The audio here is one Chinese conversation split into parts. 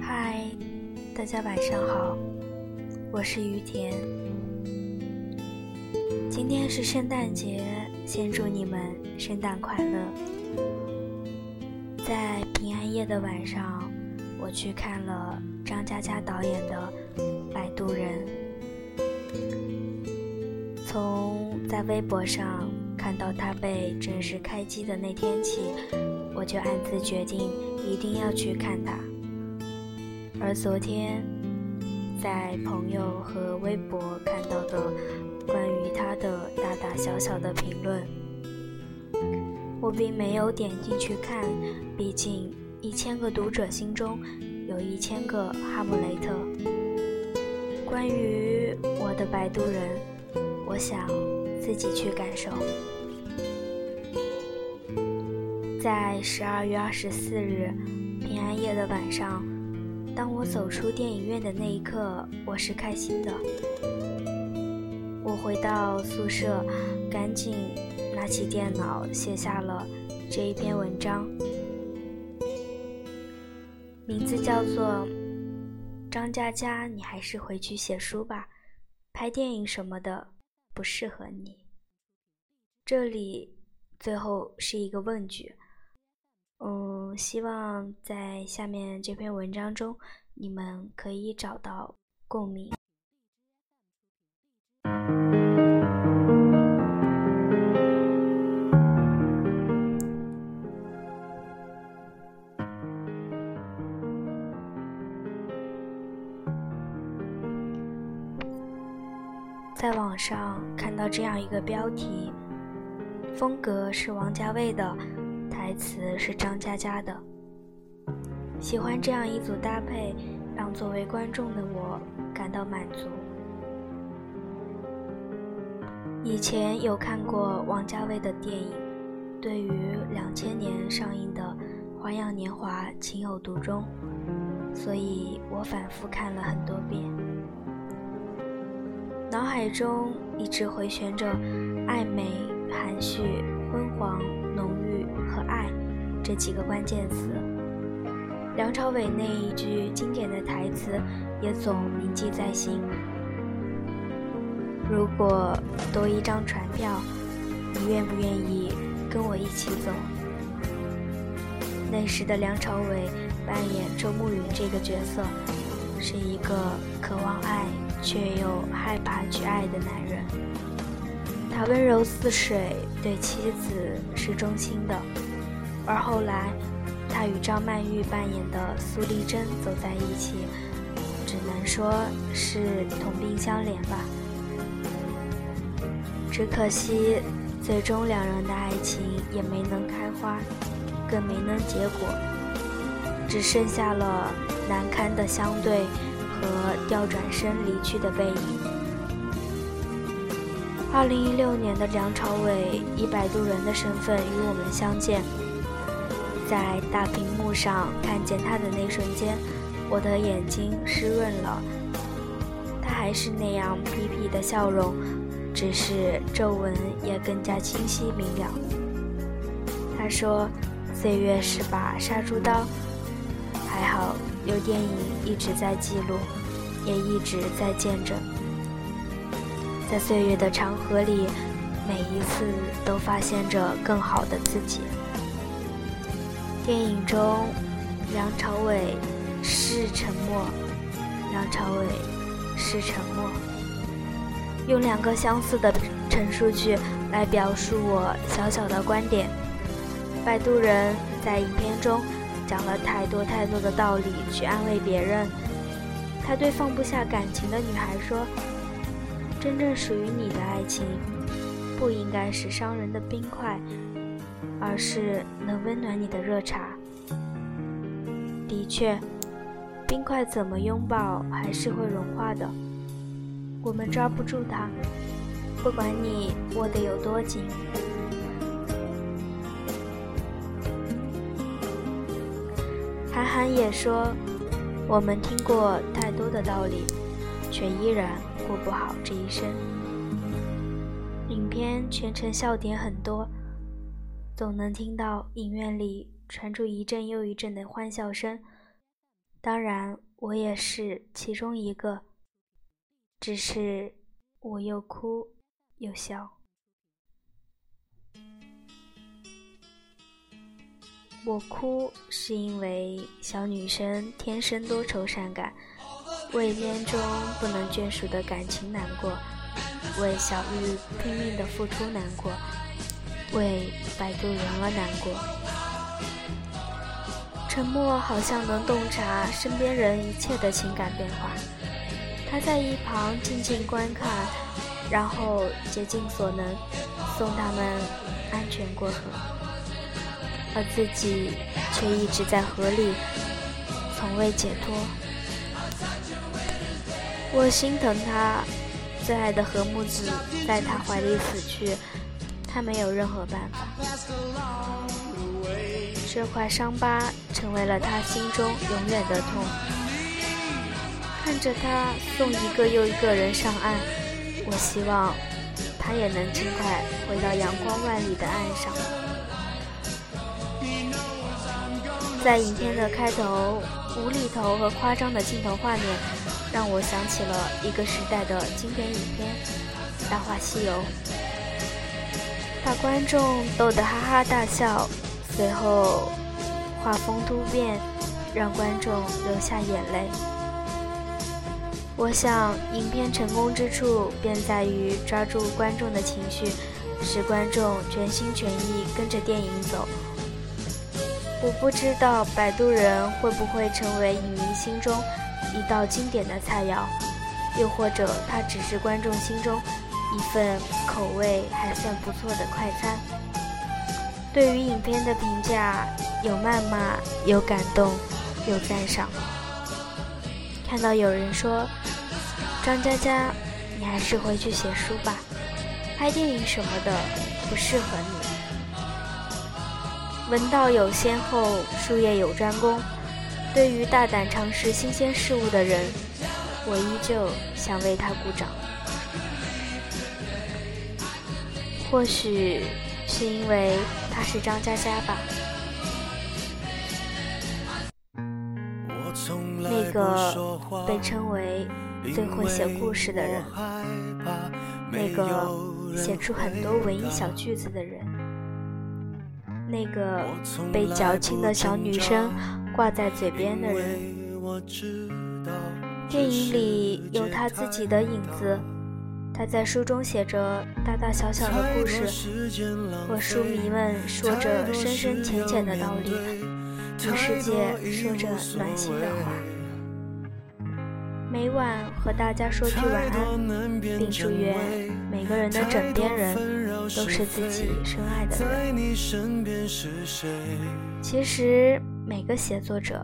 嗨，大家晚上好，我是于田。今天是圣诞节，先祝你们圣诞快乐。在平安夜的晚上，我去看了张嘉佳导演的《摆渡人》。从在微博上到它被正式开机的那天起，我就暗自决定一定要去看它。而昨天，在朋友和微博看到的关于它的大大小小的评论，我并没有点进去看，毕竟一千个读者心中有一千个哈姆雷特。关于我的摆渡人。我想自己去感受。在十二月二十四日平安夜的晚上，当我走出电影院的那一刻，我是开心的。我回到宿舍，赶紧拿起电脑写下了这一篇文章，名字叫做《张嘉佳，你还是回去写书吧，拍电影什么的》。不适合你。这里最后是一个问句，嗯，希望在下面这篇文章中，你们可以找到共鸣。在网上看到这样一个标题，风格是王家卫的，台词是张嘉佳的。喜欢这样一组搭配，让作为观众的我感到满足。以前有看过王家卫的电影，对于两千年上映的《花样年华》情有独钟，所以我反复看了很多遍。脑海中一直回旋着暧昧、含蓄、昏黄、浓郁和爱这几个关键词。梁朝伟那一句经典的台词也总铭记在心。如果多一张船票，你愿不愿意跟我一起走？那时的梁朝伟扮演周慕云这个角色，是一个渴望爱。却又害怕去爱的男人，他温柔似水，对妻子是忠心的。而后来，他与张曼玉扮演的苏丽珍走在一起，只能说是同病相怜吧。只可惜，最终两人的爱情也没能开花，更没能结果，只剩下了难堪的相对。和调转身离去的背影。二零一六年的梁朝伟以摆渡人的身份与我们相见，在大屏幕上看见他的那瞬间，我的眼睛湿润了。他还是那样痞痞的笑容，只是皱纹也更加清晰明了。他说：“岁月是把杀猪刀，还好。”有电影一直在记录，也一直在见证，在岁月的长河里，每一次都发现着更好的自己。电影中，梁朝伟是沉默，梁朝伟是沉默，用两个相似的陈述句来表述我小小的观点。摆渡人在影片中。讲了太多太多的道理去安慰别人。他对放不下感情的女孩说：“真正属于你的爱情，不应该是伤人的冰块，而是能温暖你的热茶。”的确，冰块怎么拥抱还是会融化的。我们抓不住它，不管你握得有多紧。韩寒也说：“我们听过太多的道理，却依然过不好这一生。”影片全程笑点很多，总能听到影院里传出一阵又一阵的欢笑声。当然，我也是其中一个，只是我又哭又笑。我哭是因为小女生天生多愁善感，为片中不能眷属的感情难过，为小玉拼命的付出难过，为摆渡人而难过。沉默好像能洞察身边人一切的情感变化。他在一旁静静观看，然后竭尽所能送他们安全过河。而自己却一直在河里，从未解脱。我心疼他，最爱的和睦子在他怀里死去，他没有任何办法。这块伤疤成为了他心中永远的痛。看着他送一个又一个人上岸，我希望他也能尽快回到阳光万里的岸上。在影片的开头，无厘头和夸张的镜头画面，让我想起了一个时代的经典影片《大话西游》，把观众逗得哈哈大笑，随后画风突变，让观众流下眼泪。我想，影片成功之处便在于抓住观众的情绪，使观众全心全意跟着电影走。我不知道《摆渡人》会不会成为影迷心中一道经典的菜肴，又或者它只是观众心中一份口味还算不错的快餐。对于影片的评价，有谩骂，有感动，有赞赏。看到有人说：“张嘉佳，你还是回去写书吧，拍电影什么的不适合你。”闻道有先后，术业有专攻。对于大胆尝试新鲜事物的人，我依旧想为他鼓掌。或许是因为他是张嘉佳吧，那个被称为最会写故事的人，那个写出很多文艺小句子的人。那个被矫情的小女生挂在嘴边的人，电影里有他自己的影子。他在书中写着大大小小的故事，和书迷们说着深深浅浅的道理，与世界说着暖心的话。每晚和大家说句晚安，并祝愿每个人的枕边人都是自己深爱的人。其实每个写作者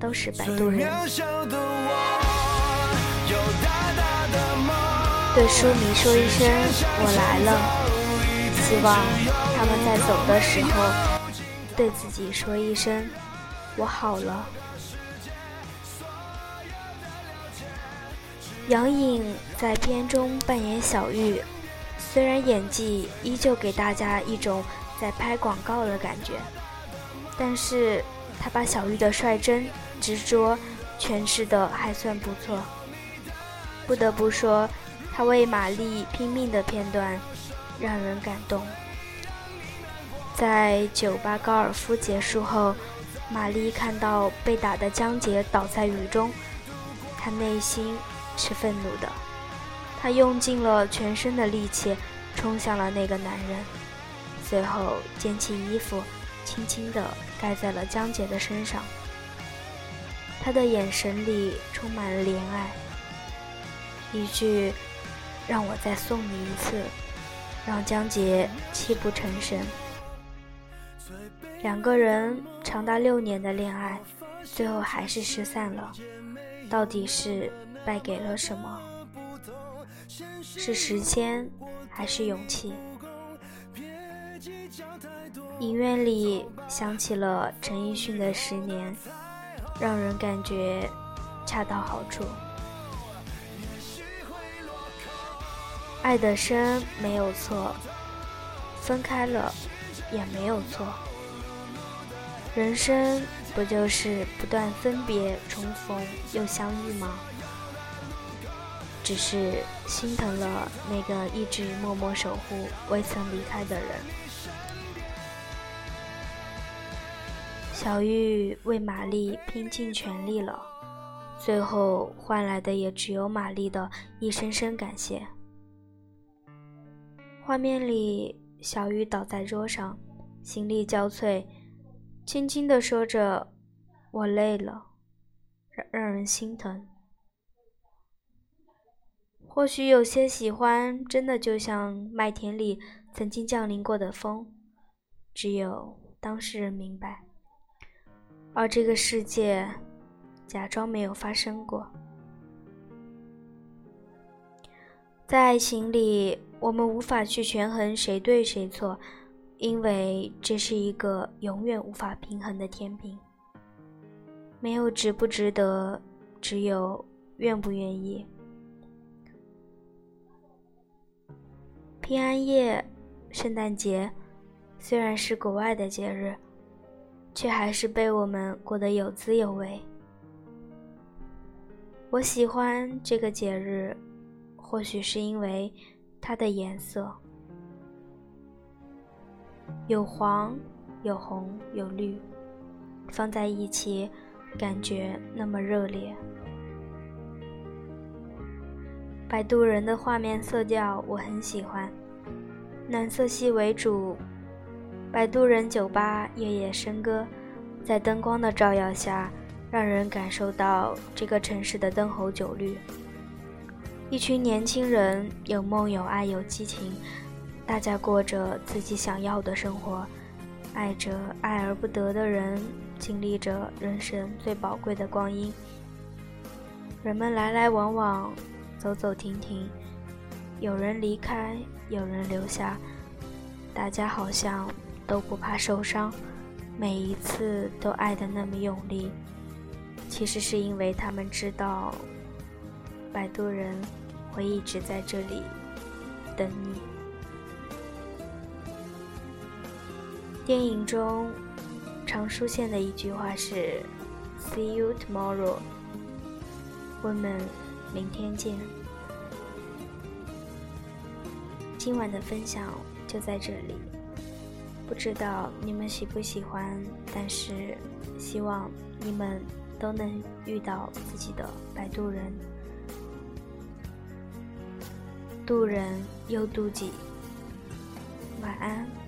都是摆渡人。对书迷说一声我来了，希望他们在走的时候对自己说一声我好了。杨颖在片中扮演小玉，虽然演技依旧给大家一种在拍广告的感觉，但是他把小玉的率真、执着诠释的还算不错。不得不说，他为玛丽拼命的片段让人感动。在酒吧高尔夫结束后，玛丽看到被打的江杰倒在雨中，她内心。是愤怒的，他用尽了全身的力气冲向了那个男人，随后捡起衣服，轻轻地盖在了江杰的身上。他的眼神里充满了怜爱，一句“让我再送你一次”，让江杰泣不成声。两个人长达六年的恋爱，最后还是失散了，到底是？败给了什么？是时间，还是勇气？影院里响起了陈奕迅的《十年》，让人感觉恰到好处。爱得深没有错，分开了也没有错。人生不就是不断分别、重逢又相遇吗？只是心疼了那个一直默默守护、未曾离开的人。小玉为玛丽拼尽全力了，最后换来的也只有玛丽的一声声感谢。画面里，小雨倒在桌上，心力交瘁，轻轻地说着：“我累了。”让让人心疼。或许有些喜欢，真的就像麦田里曾经降临过的风，只有当事人明白，而这个世界假装没有发生过。在爱情里，我们无法去权衡谁对谁错，因为这是一个永远无法平衡的天平。没有值不值得，只有愿不愿意。平安夜、圣诞节，虽然是国外的节日，却还是被我们过得有滋有味。我喜欢这个节日，或许是因为它的颜色，有黄、有红、有绿，放在一起，感觉那么热烈。摆渡人的画面色调我很喜欢，暖色系为主。摆渡人酒吧夜夜笙歌，在灯光的照耀下，让人感受到这个城市的灯红酒绿。一群年轻人有梦有爱有激情，大家过着自己想要的生活，爱着爱而不得的人，经历着人生最宝贵的光阴。人们来来往往。走走停停，有人离开，有人留下，大家好像都不怕受伤，每一次都爱的那么用力。其实是因为他们知道，摆渡人会一直在这里等你。电影中常出现的一句话是 “See you tomorrow”，我们。明天见。今晚的分享就在这里，不知道你们喜不喜欢但是希望你们都能遇到自己的摆渡人。渡人又渡己。晚安。